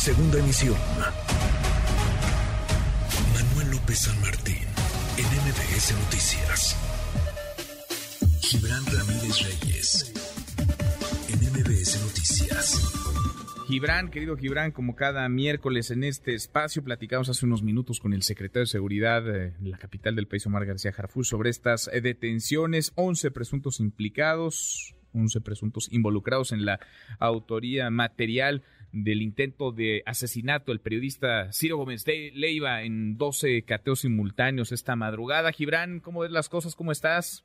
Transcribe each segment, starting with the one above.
Segunda emisión. Manuel López San Martín, en MBS Noticias. Gibran Ramírez Reyes, en MBS Noticias. Gibran, querido Gibran, como cada miércoles en este espacio, platicamos hace unos minutos con el secretario de Seguridad de la capital del país, Omar García Jarfus, sobre estas eh, detenciones, 11 presuntos implicados, 11 presuntos involucrados en la autoría material del intento de asesinato del periodista Ciro Gómez de Leiva en 12 cateos simultáneos esta madrugada. Gibran, ¿cómo ves las cosas? ¿Cómo estás?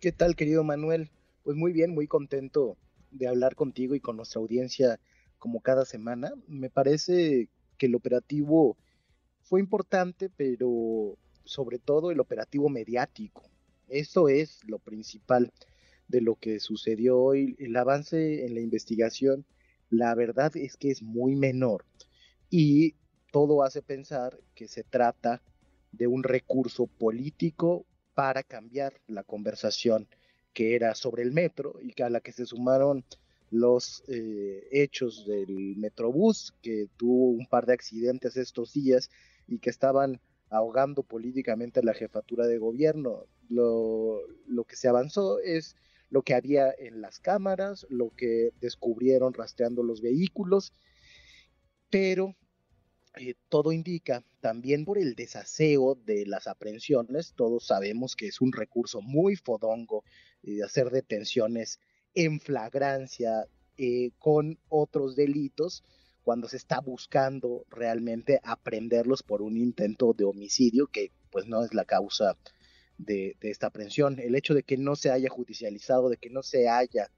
¿Qué tal, querido Manuel? Pues muy bien, muy contento de hablar contigo y con nuestra audiencia como cada semana. Me parece que el operativo fue importante, pero sobre todo el operativo mediático. Eso es lo principal de lo que sucedió hoy. El avance en la investigación, la verdad es que es muy menor y todo hace pensar que se trata de un recurso político para cambiar la conversación que era sobre el metro y que a la que se sumaron los eh, hechos del Metrobús, que tuvo un par de accidentes estos días y que estaban ahogando políticamente la jefatura de gobierno. Lo, lo que se avanzó es lo que había en las cámaras, lo que descubrieron rastreando los vehículos, pero eh, todo indica también por el desaseo de las aprehensiones, todos sabemos que es un recurso muy fodongo de hacer detenciones en flagrancia eh, con otros delitos cuando se está buscando realmente aprenderlos por un intento de homicidio que pues no es la causa de, esta aprehensión. El hecho de que no se haya judicializado, de que no se haya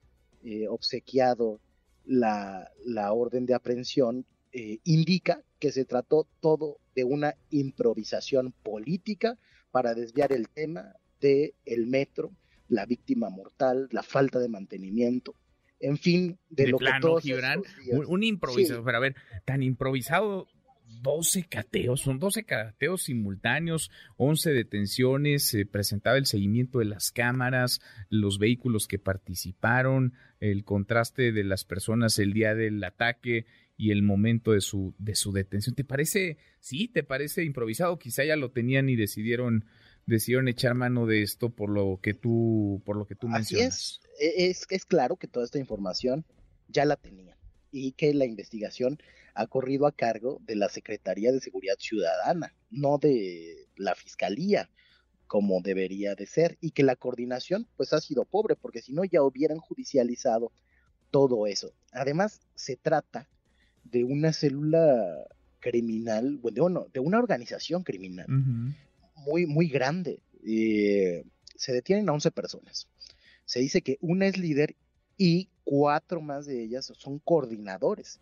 eh, obsequiado la, orden de aprehensión, eh, indica que se trató todo de una improvisación política para desviar el tema del el metro la víctima mortal, la falta de mantenimiento, en fin, de, lo que todos un, improvisado, pero a ver, tan improvisado 12 cateos, son 12 cateos simultáneos, 11 detenciones, se presentaba el seguimiento de las cámaras, los vehículos que participaron, el contraste de las personas el día del ataque y el momento de su, de su detención. ¿Te parece, sí, te parece improvisado? Quizá ya lo tenían y decidieron decidieron echar mano de esto por lo que tú, por lo que tú mencionas. E, es, es, claro que toda esta información ya la tenían y que la investigación ha corrido a cargo de la Secretaría de Seguridad Ciudadana, no de la Fiscalía como debería de ser y que la coordinación pues ha sido pobre porque si no ya hubieran judicializado todo eso. Además se trata de una célula criminal, bueno, de una organización criminal muy, muy grande. Eh, se detienen a 11 personas. Se dice que una es líder y cuatro más de ellas son coordinadores.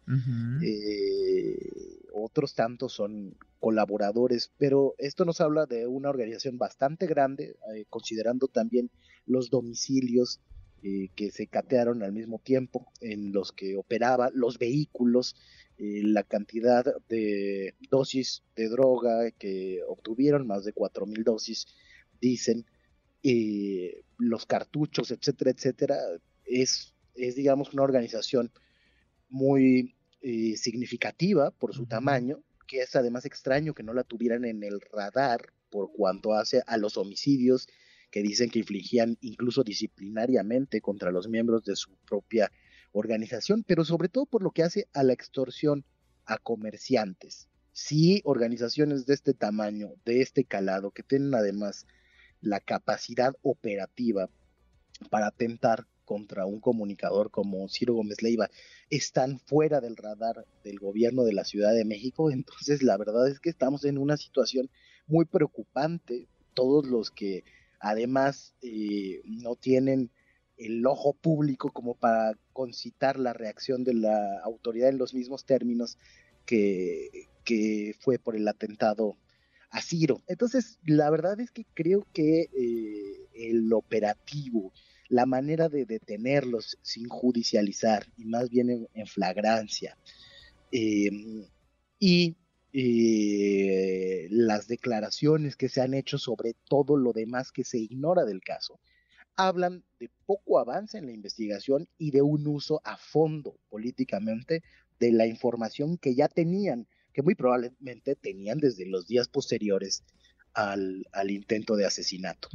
Eh, otros tantos son colaboradores, pero esto nos habla de una organización bastante grande, eh, considerando también los domicilios que se catearon al mismo tiempo en los que operaba, los vehículos, eh, la cantidad de dosis de droga que obtuvieron, más de 4.000 dosis, dicen, eh, los cartuchos, etcétera, etcétera, es, es digamos, una organización muy eh, significativa por su tamaño, que es además extraño que no la tuvieran en el radar por cuanto hace a los homicidios que dicen que infligían incluso disciplinariamente contra los miembros de su propia organización, pero sobre todo por lo que hace a la extorsión a comerciantes. Si organizaciones de este tamaño, de este calado, que tienen además la capacidad operativa para atentar contra un comunicador como Ciro Gómez Leiva están fuera del radar del gobierno de la Ciudad de México, entonces la verdad es que estamos en una situación muy preocupante. Todos los que además eh, no tienen el ojo público como para concitar la reacción de la autoridad en los mismos términos que, fue por el atentado a Ciro. Entonces, la verdad es que creo que eh, el operativo, la manera de detenerlos sin judicializar y más bien en, flagrancia, em, y eh, las declaraciones que se han hecho sobre todo lo demás que se ignora del caso, hablan de poco avance en la investigación y de un uso a fondo políticamente de la información que ya tenían, que muy probablemente tenían desde los días posteriores al, al, intento de asesinato.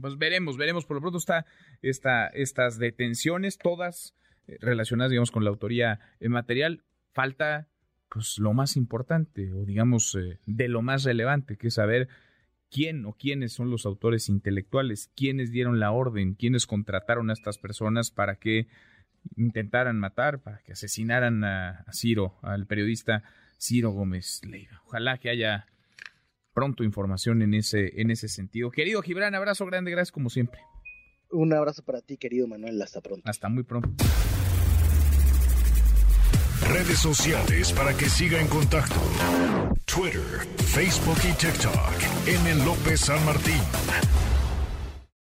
Pues veremos, veremos. Por lo pronto está esta, estas detenciones, todas eh, relacionadas, digamos, con la autoría material. Falta, pues, lo más importante, o digamos, eh, de lo más relevante, que es saber quién o quiénes son los autores intelectuales, quiénes dieron la orden, quiénes contrataron a estas personas para que intentaran matar, para que asesinaran a, Ciro, al periodista Ciro Gómez Leiva. Ojalá que haya pronto información en ese, en ese sentido. Querido Gibran, abrazo grande, gracias como siempre. Un abrazo para ti, querido Manuel, hasta pronto. Hasta muy pronto. Redes sociales para que siga en contacto: Twitter, Facebook y TikTok. M. López San Martín.